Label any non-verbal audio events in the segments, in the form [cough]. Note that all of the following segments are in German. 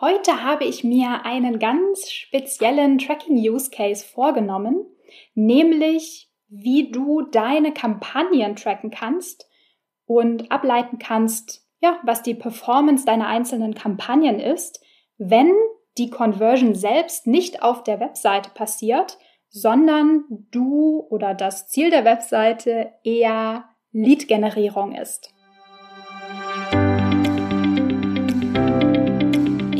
Heute habe ich mir einen ganz speziellen Tracking-Use-Case vorgenommen, nämlich wie du deine Kampagnen tracken kannst und ableiten kannst, ja, was die Performance deiner einzelnen Kampagnen ist, wenn die Conversion selbst nicht auf der Webseite passiert, sondern du oder das Ziel der Webseite eher Lead-Generierung ist.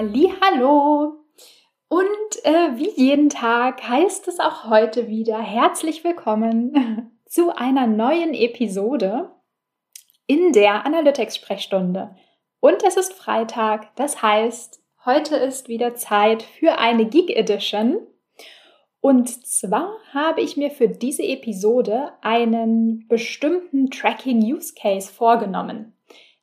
Hallo und äh, wie jeden Tag heißt es auch heute wieder herzlich willkommen [laughs] zu einer neuen Episode in der Analytics Sprechstunde. Und es ist Freitag, das heißt, heute ist wieder Zeit für eine Geek Edition. Und zwar habe ich mir für diese Episode einen bestimmten Tracking Use Case vorgenommen,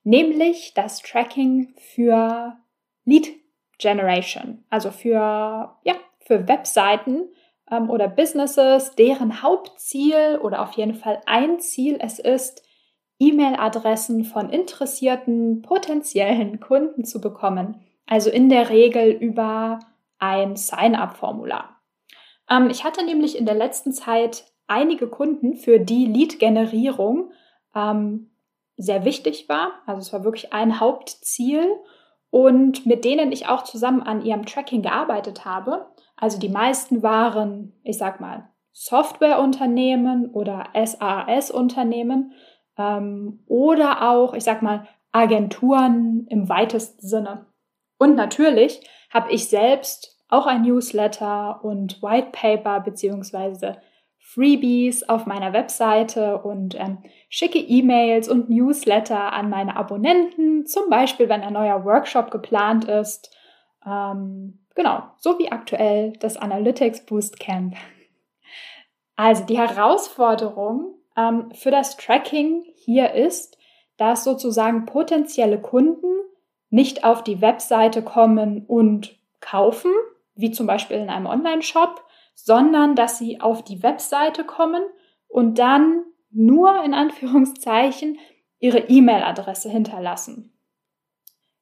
nämlich das Tracking für Lead Generation, also für, ja, für Webseiten ähm, oder Businesses, deren Hauptziel oder auf jeden Fall ein Ziel es ist, E-Mail-Adressen von interessierten potenziellen Kunden zu bekommen. Also in der Regel über ein Sign-up-Formular. Ähm, ich hatte nämlich in der letzten Zeit einige Kunden, für die Lead-Generierung ähm, sehr wichtig war. Also es war wirklich ein Hauptziel und mit denen ich auch zusammen an ihrem Tracking gearbeitet habe. Also die meisten waren, ich sag mal, Softwareunternehmen oder SAS-Unternehmen ähm, oder auch, ich sag mal, Agenturen im weitesten Sinne. Und natürlich habe ich selbst auch ein Newsletter und White Paper beziehungsweise Freebies auf meiner Webseite und ähm, schicke E-Mails und Newsletter an meine Abonnenten, zum Beispiel wenn ein neuer Workshop geplant ist. Ähm, genau, so wie aktuell das Analytics Boost Camp. Also die Herausforderung ähm, für das Tracking hier ist, dass sozusagen potenzielle Kunden nicht auf die Webseite kommen und kaufen, wie zum Beispiel in einem Online-Shop, sondern dass sie auf die Webseite kommen und dann nur in Anführungszeichen ihre E-Mail-Adresse hinterlassen.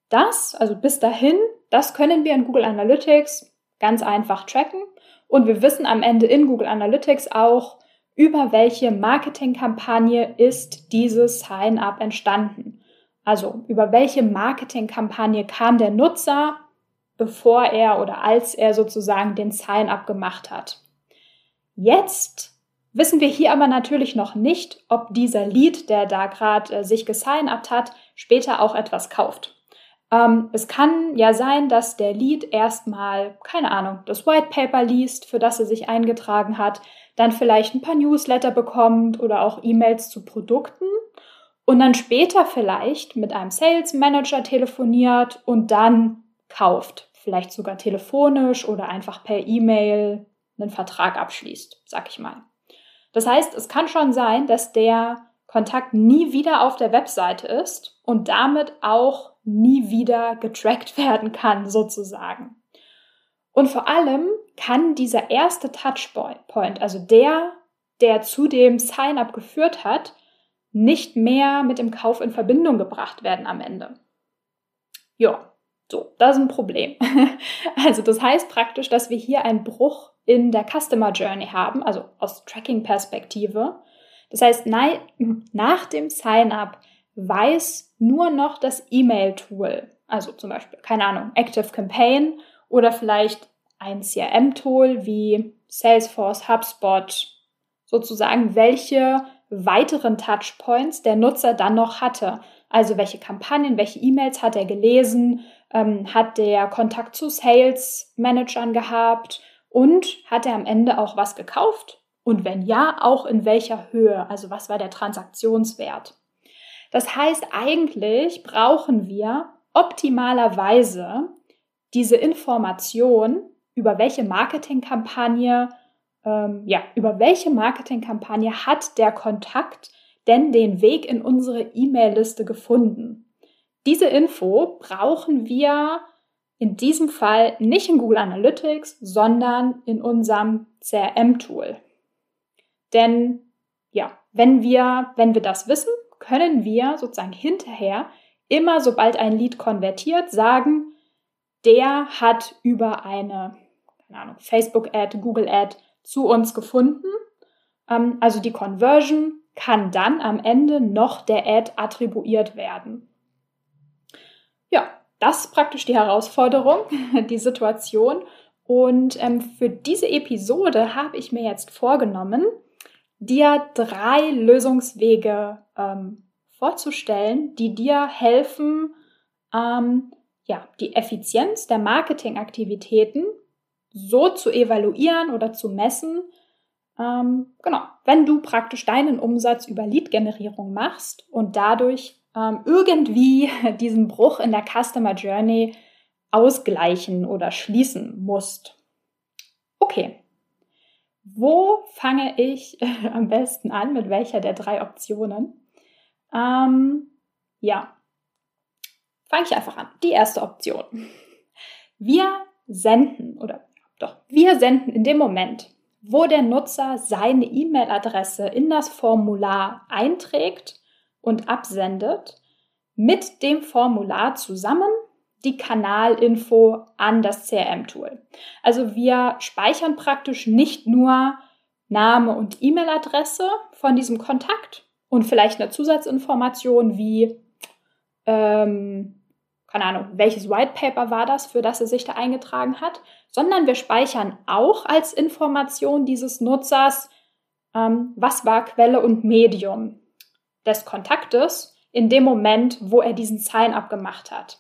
Das, also bis dahin, das können wir in Google Analytics ganz einfach tracken und wir wissen am Ende in Google Analytics auch, über welche Marketingkampagne ist dieses Sign-up entstanden. Also über welche Marketingkampagne kam der Nutzer bevor er oder als er sozusagen den Sign-up gemacht hat. Jetzt wissen wir hier aber natürlich noch nicht, ob dieser Lead, der da gerade äh, sich gesign-upt hat, später auch etwas kauft. Ähm, es kann ja sein, dass der Lead erstmal, keine Ahnung, das White Paper liest, für das er sich eingetragen hat, dann vielleicht ein paar Newsletter bekommt oder auch E-Mails zu Produkten und dann später vielleicht mit einem Sales Manager telefoniert und dann kauft, vielleicht sogar telefonisch oder einfach per E-Mail einen Vertrag abschließt, sag ich mal. Das heißt, es kann schon sein, dass der Kontakt nie wieder auf der Webseite ist und damit auch nie wieder getrackt [laughs] werden kann, sozusagen. Und vor allem kann dieser erste Touchpoint, also der, der zu dem Sign-up geführt hat, nicht mehr mit dem Kauf in Verbindung gebracht werden am Ende. Ja, so, das ist ein Problem. [laughs] Also das heißt praktisch, dass wir hier einen Bruch in der Customer Journey haben, also aus Tracking-Perspektive. Das heißt, nach dem Sign-up weiß nur noch das E-Mail-Tool, also zum Beispiel, keine Ahnung, Active Campaign oder vielleicht ein CRM-Tool wie Salesforce, HubSpot, sozusagen, welche weiteren Touchpoints der Nutzer dann noch hatte. Also welche Kampagnen, welche E-Mails hat er gelesen, ähm, hat der Kontakt zu Sales-Managern gehabt und hat er am Ende auch was gekauft? Und wenn ja, auch in welcher Höhe? Also was war der Transaktionswert? Das heißt, eigentlich brauchen wir optimalerweise diese Information über welche Marketingkampagne, ähm, ja, über welche Marketingkampagne hat der Kontakt denn den Weg in unsere E-Mail-Liste gefunden? Diese Info brauchen wir in diesem Fall nicht in Google Analytics, sondern in unserem CRM-Tool. Denn ja, wenn wir, wenn wir das wissen, können wir sozusagen hinterher immer, sobald ein Lead konvertiert, sagen, der hat über eine keine Ahnung, Facebook-Ad, Google-Ad zu uns gefunden. Ähm, also die Conversion kann dann am Ende noch der Ad attribuiert werden. Ja, das ist praktisch die Herausforderung, [laughs] die Situation. Und ähm, für diese Episode habe ich mir jetzt vorgenommen, dir drei Lösungswege ähm, vorzustellen, die dir helfen, ähm, ja, die Effizienz der Marketingaktivitäten so zu evaluieren oder zu messen. Ähm, genau, wenn du praktisch deinen Umsatz über Lead-Generierung machst und dadurch ähm, irgendwie [laughs] diesen Bruch in der Customer Journey ausgleichen oder schließen musst. Okay, wo fange ich [laughs] am besten an? Mit welcher der drei Optionen? Ähm, ja, fange ich einfach an. Die erste Option. Wir senden oder doch wir senden in dem Moment, wo der Nutzer seine E-Mail-Adresse in das Formular einträgt und absendet, mit dem Formular zusammen die Kanalinfo an das CRM-Tool. Also wir speichern praktisch nicht nur Name und E-Mail-Adresse von diesem Kontakt und vielleicht eine Zusatzinformation wie ähm, keine Ahnung, welches White Paper war das, für das er sich da eingetragen hat, sondern wir speichern auch als Information dieses Nutzers, ähm, was war Quelle und Medium des Kontaktes in dem Moment, wo er diesen Sign-up gemacht hat.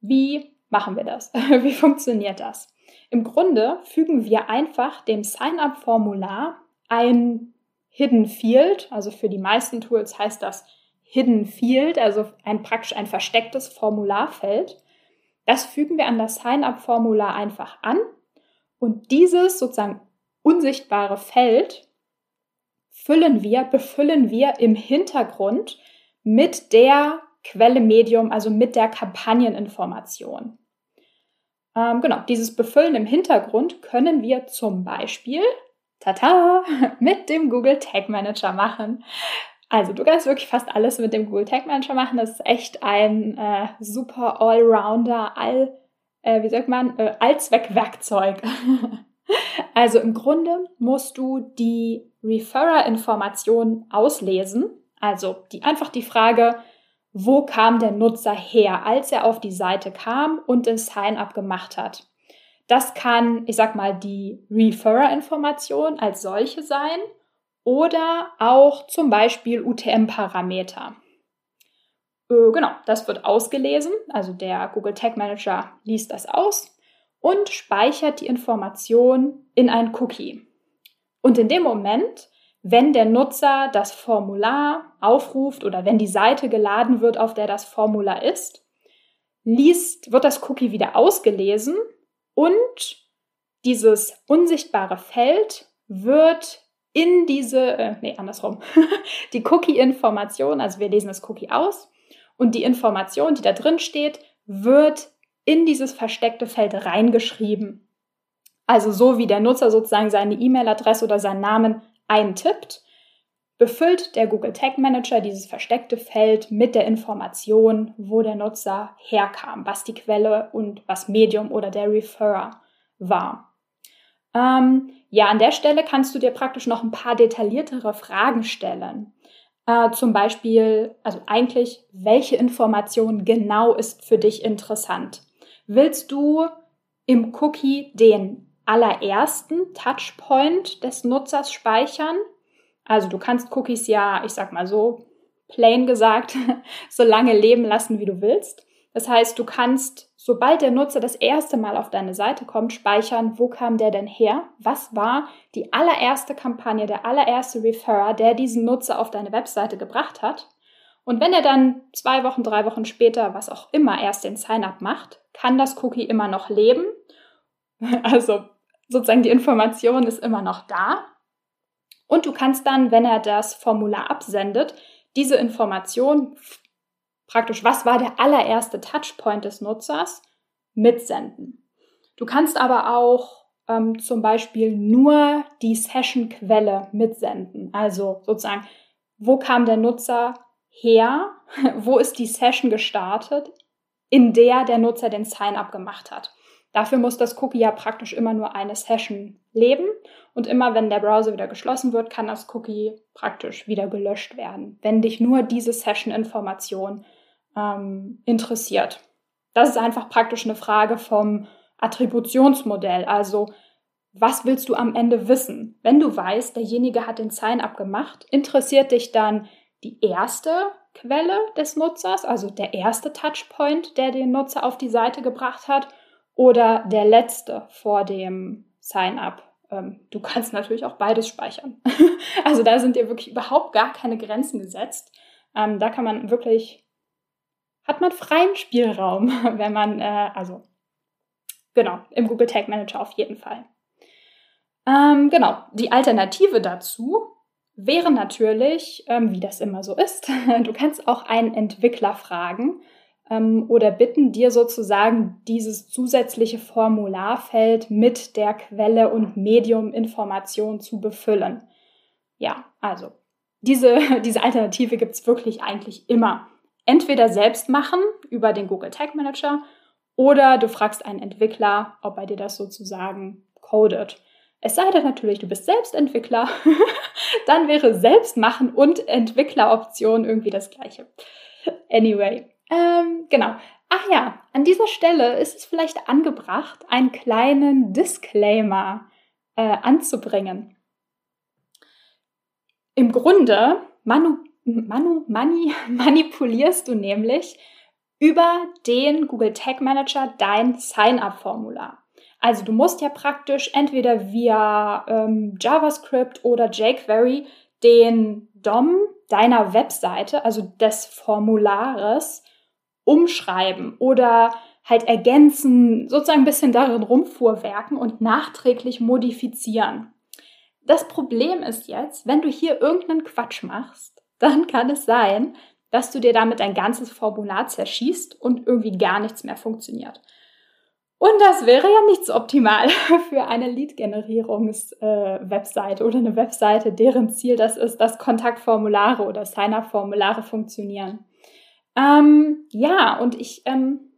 Wie machen wir das? [laughs] Wie funktioniert das? Im Grunde fügen wir einfach dem Sign-up-Formular ein Hidden Field, also für die meisten Tools heißt das Hidden Field, also ein praktisch ein verstecktes Formularfeld. Das fügen wir an das Sign-up-Formular einfach an und dieses sozusagen unsichtbare Feld füllen wir, befüllen wir im Hintergrund mit der Quelle Medium, also mit der Kampagneninformation. Ähm, genau, dieses Befüllen im Hintergrund können wir zum Beispiel, tata, [laughs] mit dem Google Tag Manager machen. Also du kannst wirklich fast alles mit dem Google Tag Manager machen. Das ist echt ein äh, super Allrounder, all, äh, wie sagt man, äh, Allzweckwerkzeug. [laughs] also im Grunde musst du die Referrer-Information auslesen. Also die, einfach die Frage, wo kam der Nutzer her, als er auf die Seite kam und den Sign-up gemacht hat. Das kann, ich sag mal, die Referrer-Information als solche sein oder auch zum Beispiel UTM-Parameter. Äh, genau, das wird ausgelesen, also der Google Tag Manager liest das aus und speichert die Information in ein Cookie. Und in dem Moment, wenn der Nutzer das Formular aufruft oder wenn die Seite geladen wird, auf der das Formular ist, liest, wird das Cookie wieder ausgelesen und dieses unsichtbare Feld wird in diese, äh, nee, andersrum, [laughs] die Cookie-Information, also wir lesen das Cookie aus und die Information, die da drin steht, wird in dieses versteckte Feld reingeschrieben. Also so wie der Nutzer sozusagen seine E-Mail-Adresse oder seinen Namen eintippt, befüllt der Google Tag Manager dieses versteckte Feld mit der Information, wo der Nutzer herkam, was die Quelle und was Medium oder der Referrer war. Ähm, ja, an der Stelle kannst du dir praktisch noch ein paar detailliertere Fragen stellen. Äh, zum Beispiel, also eigentlich, welche Information genau ist für dich interessant? Willst du im Cookie den allerersten Touchpoint des Nutzers speichern? Also du kannst Cookies ja, ich sag mal so, plain gesagt, [laughs] so lange leben lassen, wie du willst. Das heißt, du kannst, sobald der Nutzer das erste Mal auf deine Seite kommt, speichern, wo kam der denn her? Was war die allererste Kampagne, der allererste Referrer, der diesen Nutzer auf deine Webseite gebracht hat? Und wenn er dann zwei Wochen, drei Wochen später, was auch immer, erst den Sign-up macht, kann das Cookie immer noch leben. [laughs] Also sozusagen die Information ist immer noch da. Und du kannst dann, wenn er das Formular absendet, diese Information, praktisch, was war der allererste Touchpoint des Nutzers, mitsenden. Du kannst aber auch ähm, zum Beispiel nur die Session-Quelle mitsenden. Also sozusagen, wo kam der Nutzer her? [laughs] wo ist die Session gestartet, in der der Nutzer den Sign-up gemacht hat? Dafür muss das Cookie ja praktisch immer nur eine Session leben und immer wenn der Browser wieder geschlossen wird, kann das Cookie praktisch wieder gelöscht werden, wenn dich nur diese Session-Information ähm, interessiert. Das ist einfach praktisch eine Frage vom Attributionsmodell. Also, was willst du am Ende wissen? Wenn du weißt, derjenige hat den Sign-up gemacht, interessiert dich dann die erste Quelle des Nutzers, also der erste Touchpoint, der den Nutzer auf die Seite gebracht hat, oder der letzte vor dem Sign-up. Ähm, du kannst natürlich auch beides speichern. [laughs] also da sind dir wirklich überhaupt gar keine Grenzen gesetzt. Ähm, da kann man wirklich hat man freien Spielraum, [laughs] wenn man, äh, also genau, im Google Tag Manager auf jeden Fall. Ähm, genau, die Alternative dazu wäre natürlich, ähm, wie das immer so ist, [laughs] du kannst auch einen Entwickler fragen ähm, oder bitten, dir sozusagen dieses zusätzliche Formularfeld mit der Quelle und Medium-Information zu befüllen. Ja, also diese, [laughs] diese Alternative gibt es wirklich eigentlich immer entweder selbst machen über den Google Tag Manager oder du fragst einen Entwickler, ob er dir das sozusagen codet. Es sei denn natürlich, du bist selbst Entwickler, [laughs] dann wäre selbst machen und Entwickleroption irgendwie das gleiche. Anyway, ähm, genau. Ach ja, an dieser Stelle ist es vielleicht angebracht, einen kleinen Disclaimer äh, anzubringen. Im Grunde manu Manu, Mani, [laughs] manipulierst du nämlich über den Google Tag Manager dein Sign-up-Formular. Also du musst ja praktisch entweder via ähm, JavaScript oder jQuery den DOM deiner Webseite, also des Formulares, umschreiben oder halt ergänzen, sozusagen ein bisschen darin rumfuhrwerken und nachträglich modifizieren. Das Problem ist jetzt, wenn du hier irgendeinen Quatsch machst, dann kann es sein, dass du dir damit ein ganzes Formular zerschießt und irgendwie gar nichts mehr funktioniert. Und das wäre ja nicht so optimal [laughs] für eine Lead-Generierungs-Webseite äh, oder eine Webseite, deren Ziel das ist, dass Kontaktformulare oder Sign-up-Formulare funktionieren. Ähm, ja, und ich, ähm,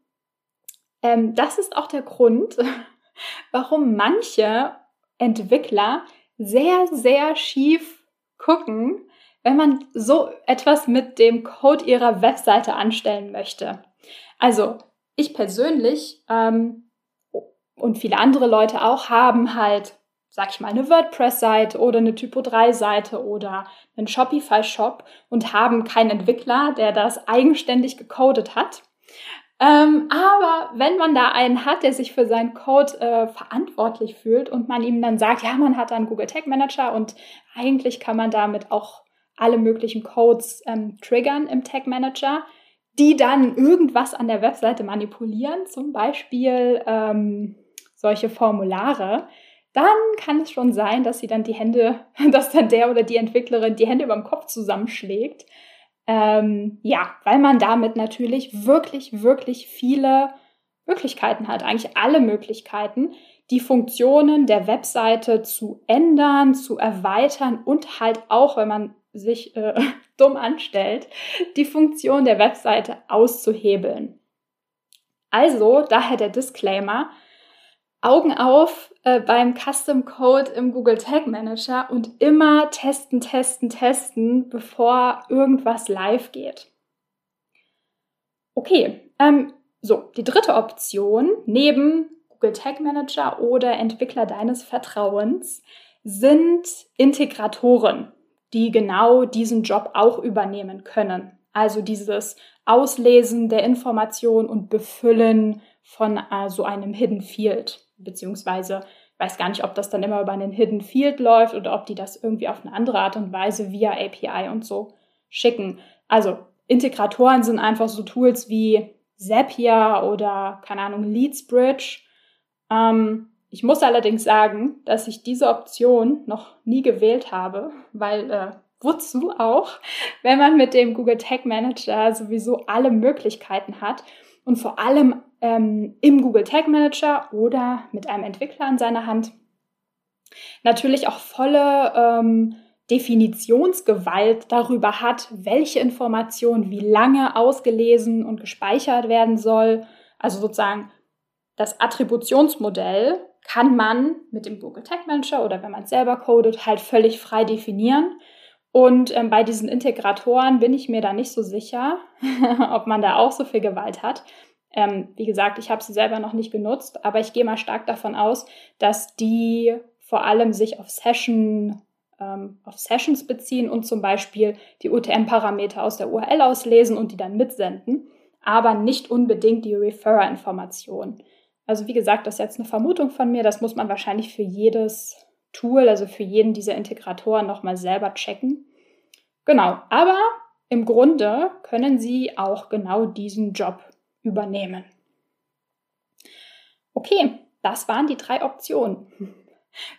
ähm, das ist auch der Grund, [laughs] warum manche Entwickler sehr, sehr schief gucken, wenn man so etwas mit dem Code ihrer Webseite anstellen möchte. Also ich persönlich ähm, und viele andere Leute auch haben halt, sag ich mal, eine WordPress-Seite oder eine Typo-3-Seite oder einen Shopify-Shop und haben keinen Entwickler, der das eigenständig gecodet hat. Ähm, aber wenn man da einen hat, der sich für seinen Code äh, verantwortlich fühlt und man ihm dann sagt, ja, man hat einen Google Tag Manager und eigentlich kann man damit auch alle möglichen Codes ähm, triggern im Tag Manager, die dann irgendwas an der Webseite manipulieren, zum Beispiel ähm, solche Formulare, dann kann es schon sein, dass sie dann die Hände, [laughs] dass dann der oder die Entwicklerin die Hände über dem Kopf zusammenschlägt. Ähm, ja, weil man damit natürlich wirklich, wirklich viele Möglichkeiten hat, eigentlich alle Möglichkeiten, die Funktionen der Webseite zu ändern, zu erweitern und halt auch, wenn man sich äh, [laughs] dumm anstellt, die Funktion der Webseite auszuhebeln. Also daher der Disclaimer, Augen auf äh, beim Custom Code im Google Tag Manager und immer testen, testen, testen, bevor irgendwas live geht. Okay, ähm, so, die dritte Option neben Google Tag Manager oder Entwickler deines Vertrauens sind Integratoren die genau diesen Job auch übernehmen können. Also dieses Auslesen der Information und Befüllen von äh, so einem Hidden Field, beziehungsweise weiß gar nicht, ob das dann immer über einen Hidden Field läuft oder ob die das irgendwie auf eine andere Art und Weise via API und so schicken. Also Integratoren sind einfach so Tools wie Zapier oder, keine Ahnung, Leadsbridge. Ähm, ich muss allerdings sagen, dass ich diese Option noch nie gewählt habe, weil äh, wozu auch, wenn man mit dem Google Tag Manager sowieso alle Möglichkeiten hat und vor allem ähm, im Google Tag Manager oder mit einem Entwickler an seiner Hand natürlich auch volle ähm, Definitionsgewalt darüber hat, welche Information wie lange ausgelesen und gespeichert werden soll. Also sozusagen das Attributionsmodell kann man mit dem Google Tag Manager oder wenn man es selber codet, halt völlig frei definieren. Und ähm, bei diesen Integratoren bin ich mir da nicht so sicher, [laughs] ob man da auch so viel Gewalt hat. Ähm, wie gesagt, ich habe sie selber noch nicht genutzt, aber ich gehe mal stark davon aus, dass die vor allem sich auf Session ähm, auf Sessions beziehen und zum Beispiel die UTM-Parameter aus der URL auslesen und die dann mitsenden, aber nicht unbedingt die Referrer-Information. Also wie gesagt, das ist jetzt eine Vermutung von mir, das muss man wahrscheinlich für jedes Tool, also für jeden dieser Integratoren nochmal selber checken. Genau, aber im Grunde können Sie auch genau diesen Job übernehmen. Okay, das waren die drei Optionen.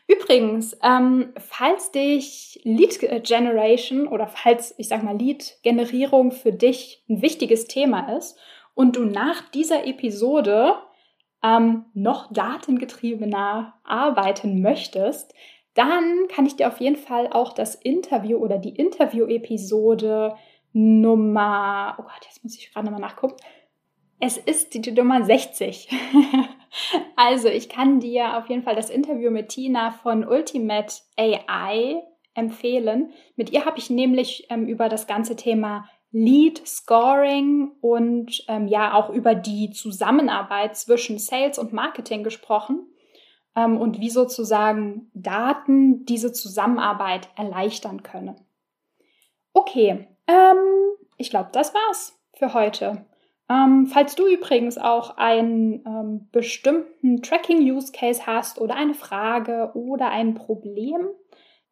Übrigens, ähm, falls dich Lead Generation oder falls, ich sag mal, Lead Generierung für dich ein wichtiges Thema ist und du nach dieser Episode ähm, noch datengetriebener arbeiten möchtest, dann kann ich dir auf jeden Fall auch das Interview oder die Interview-Episode Nummer, oh Gott, jetzt muss ich gerade nochmal nachgucken. Es ist die Nummer 60. [laughs] also, ich kann dir auf jeden Fall das Interview mit Tina von Ultimate AI empfehlen. Mit ihr habe ich nämlich ähm, über das ganze Thema Lead Scoring und ähm, ja auch über die Zusammenarbeit zwischen Sales und Marketing gesprochen ähm, und wie sozusagen Daten diese Zusammenarbeit erleichtern können. Okay, ähm, ich glaube, das war's für heute. Ähm, falls du übrigens auch einen ähm, bestimmten Tracking-Use-Case hast oder eine Frage oder ein Problem,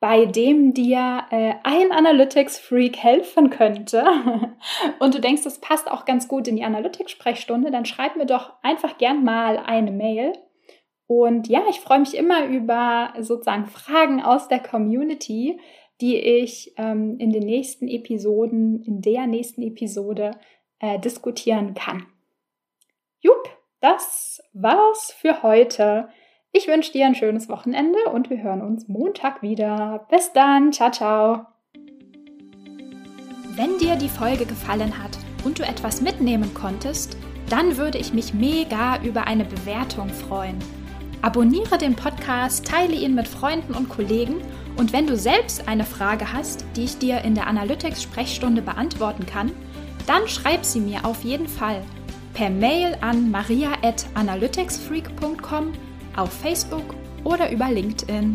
bei dem dir äh, ein Analytics-Freak helfen könnte [laughs] und du denkst, das passt auch ganz gut in die Analytics-Sprechstunde, dann schreib mir doch einfach gern mal eine Mail. Und ja, ich freue mich immer über sozusagen Fragen aus der Community, die ich ähm, in den nächsten Episoden, in der nächsten Episode äh, diskutieren kann. Jupp, das war's für heute. Ich wünsche dir ein schönes Wochenende und wir hören uns Montag wieder. Bis dann, ciao, ciao. Wenn dir die Folge gefallen hat und du etwas mitnehmen konntest, dann würde ich mich mega über eine Bewertung freuen. Abonniere den Podcast, teile ihn mit Freunden und Kollegen und wenn du selbst eine Frage hast, die ich dir in der Analytics-Sprechstunde beantworten kann, dann schreib sie mir auf jeden Fall per Mail an maria@analyticsfreak.com, auf Facebook oder über LinkedIn.